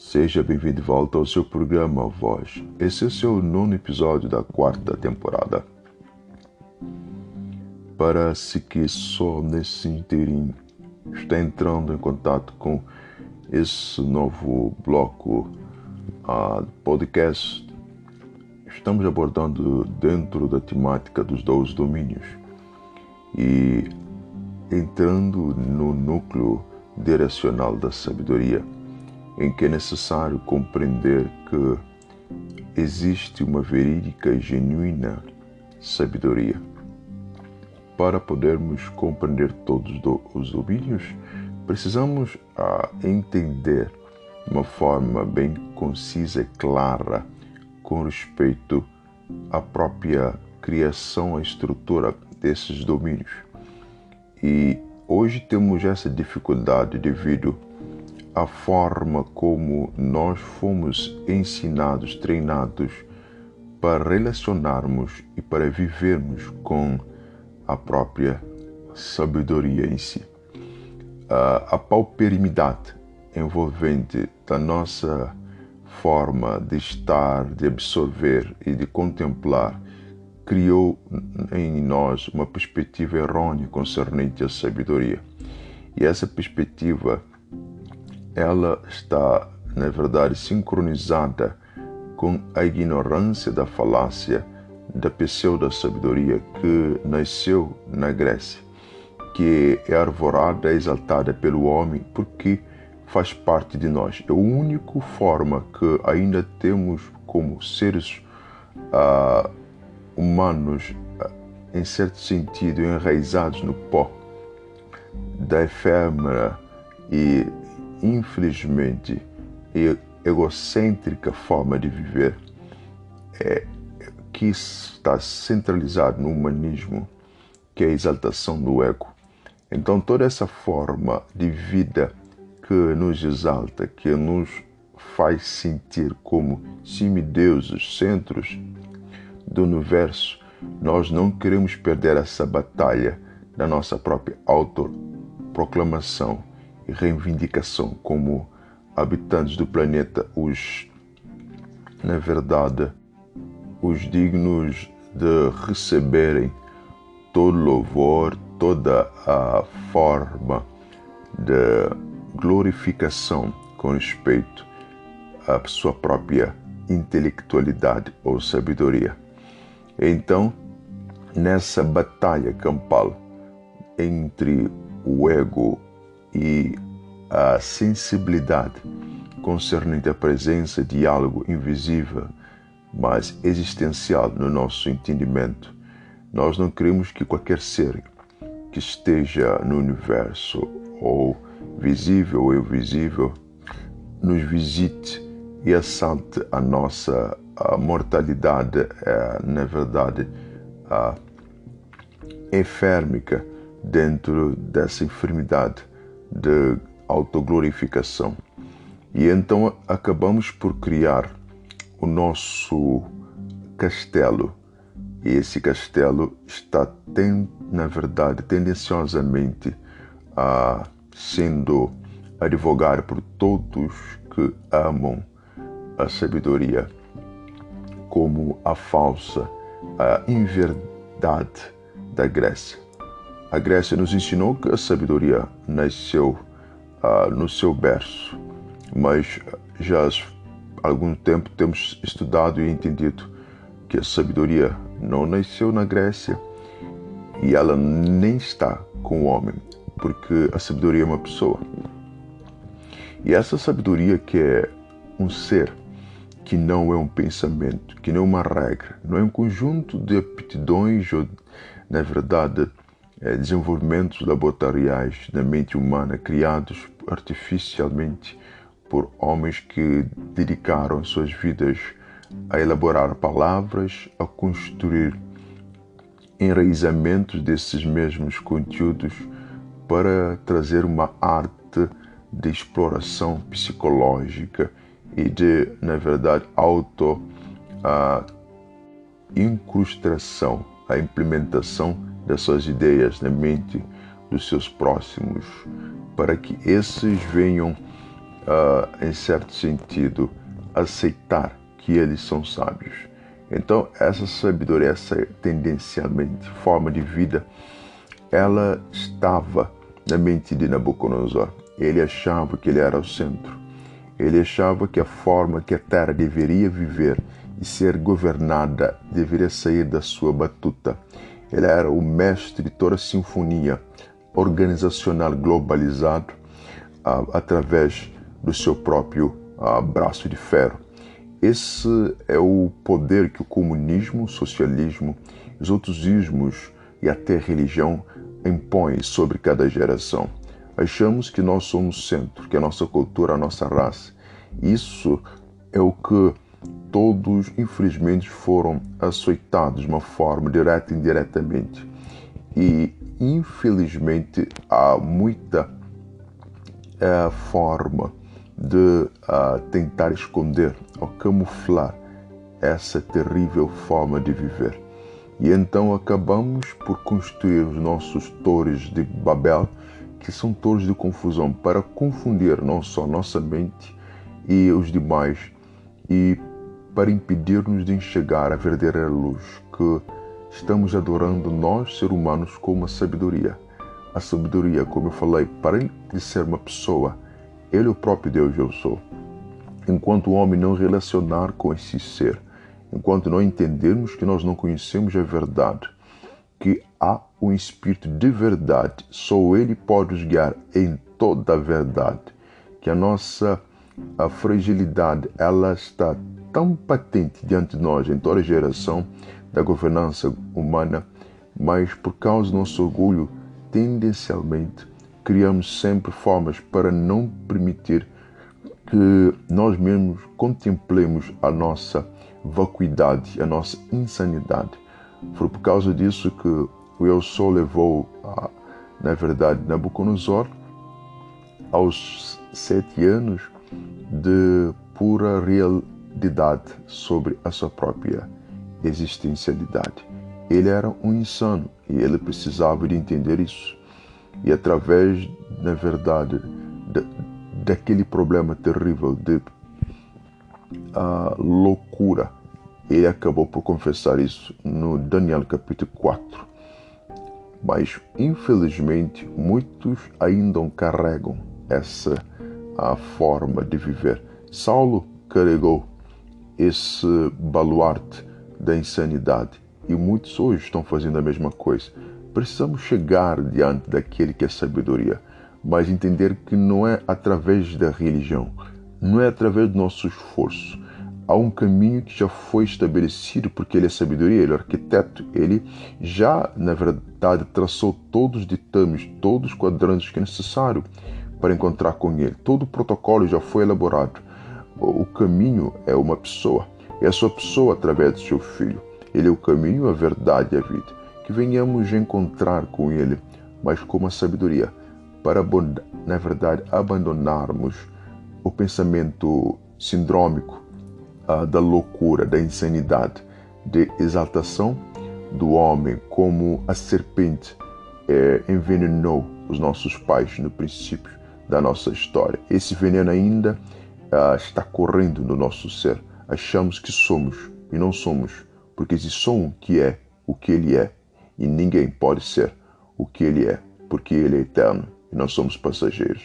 Seja bem-vindo de volta ao seu programa Voz. Esse é o seu nono episódio da quarta temporada. Para se que só nesse inteirinho está entrando em contato com esse novo bloco uh, podcast, estamos abordando dentro da temática dos dois domínios e entrando no núcleo direcional da sabedoria em que é necessário compreender que existe uma verídica e genuína sabedoria. Para podermos compreender todos os domínios, precisamos entender de uma forma bem concisa e clara com respeito à própria criação, à estrutura desses domínios. E hoje temos essa dificuldade devido a forma como nós fomos ensinados, treinados para relacionarmos e para vivermos com a própria sabedoria em si. A pauperimidade envolvente da nossa forma de estar, de absorver e de contemplar criou em nós uma perspectiva errônea concernente à sabedoria. E essa perspectiva ela está, na verdade, sincronizada com a ignorância da falácia da pseudo-sabedoria que nasceu na Grécia, que é arvorada e exaltada pelo homem porque faz parte de nós. É a única forma que ainda temos como seres uh, humanos, uh, em certo sentido, enraizados no pó da efêmera e infelizmente, egocêntrica forma de viver é, que está centralizado no humanismo, que é a exaltação do ego. Então, toda essa forma de vida que nos exalta, que nos faz sentir como semideuses, centros do universo, nós não queremos perder essa batalha da nossa própria autoproclamação reivindicação como habitantes do planeta, os, na verdade, os dignos de receberem todo louvor, toda a forma de glorificação com respeito à sua própria intelectualidade ou sabedoria. Então, nessa batalha campal entre o ego e a sensibilidade concernente à presença de algo invisível, mas existencial no nosso entendimento. Nós não queremos que qualquer ser que esteja no universo, ou visível ou invisível, nos visite e assalte a nossa a mortalidade, é, na verdade, a enfermica dentro dessa enfermidade de autoglorificação. E então acabamos por criar o nosso castelo. E esse castelo está, tem, na verdade, tendenciosamente a, sendo advogado por todos que amam a sabedoria como a falsa, a inverdade da Grécia. A Grécia nos ensinou que a sabedoria nasceu uh, no seu berço, mas já há algum tempo temos estudado e entendido que a sabedoria não nasceu na Grécia e ela nem está com o homem, porque a sabedoria é uma pessoa. E essa sabedoria que é um ser, que não é um pensamento, que não é uma regra, não é um conjunto de aptidões ou, na verdade, desenvolvimentos laboratoriais da mente humana criados artificialmente por homens que dedicaram suas vidas a elaborar palavras, a construir enraizamentos desses mesmos conteúdos para trazer uma arte de exploração psicológica e de, na verdade, auto a incrustação, a implementação das suas ideias na mente dos seus próximos, para que esses venham uh, em certo sentido, aceitar que eles são sábios. Então, essa sabedoria, essa tendencialmente forma de vida, ela estava na mente de Nabucodonosor. Ele achava que ele era o centro. Ele achava que a forma que a terra deveria viver e ser governada deveria sair da sua batuta. Ele era o mestre de toda a sinfonia organizacional globalizado através do seu próprio uh, braço de ferro. Esse é o poder que o comunismo, o socialismo, os outros ismos e até a religião impõem sobre cada geração. Achamos que nós somos centro, que a nossa cultura, a nossa raça. Isso é o que todos, infelizmente, foram açoitados de uma forma direta e indiretamente. E, infelizmente, há muita é, forma de uh, tentar esconder ou camuflar essa terrível forma de viver. E então acabamos por construir os nossos torres de Babel, que são torres de confusão, para confundir não só nossa mente e os demais, e para impedir-nos de enxergar a verdadeira luz que estamos adorando nós, seres humanos, como a sabedoria. A sabedoria, como eu falei, para de ser uma pessoa, ele é o próprio Deus eu sou. Enquanto o homem não relacionar com esse ser, enquanto não entendermos que nós não conhecemos a verdade, que há um Espírito de verdade, só Ele pode nos guiar em toda a verdade, que a nossa a fragilidade ela está tão patente diante de nós em toda a geração da governança humana, mas por causa do nosso orgulho, tendencialmente criamos sempre formas para não permitir que nós mesmos contemplemos a nossa vacuidade, a nossa insanidade. Foi por causa disso que o Eu Sou levou, a, na verdade, Nabucodonosor aos sete anos de pura realidade sobre a sua própria existencialidade. Ele era um insano e ele precisava de entender isso e através, na verdade, de, daquele problema terrível de a loucura, ele acabou por confessar isso no Daniel capítulo 4. Mas, infelizmente, muitos ainda carregam essa a forma de viver. Saulo carregou esse baluarte da insanidade e muitos hoje estão fazendo a mesma coisa Precisamos chegar diante daquele que é sabedoria, mas entender que não é através da religião, não é através do nosso esforço. Há um caminho que já foi estabelecido porque ele é sabedoria, ele é arquiteto, ele já, na verdade, traçou todos os ditames, todos os quadrantes que é necessário para encontrar com ele. Todo o protocolo já foi elaborado. O caminho é uma pessoa, é a sua pessoa através do seu filho. Ele é o caminho, a verdade e a vida que venhamos encontrar com Ele, mas com uma sabedoria, para, na verdade, abandonarmos o pensamento sindrômico uh, da loucura, da insanidade, de exaltação do homem, como a serpente eh, envenenou os nossos pais no princípio da nossa história. Esse veneno ainda ah, está correndo no nosso ser. Achamos que somos e não somos, porque existe só um que é o que ele é, e ninguém pode ser o que ele é, porque ele é eterno e nós somos passageiros.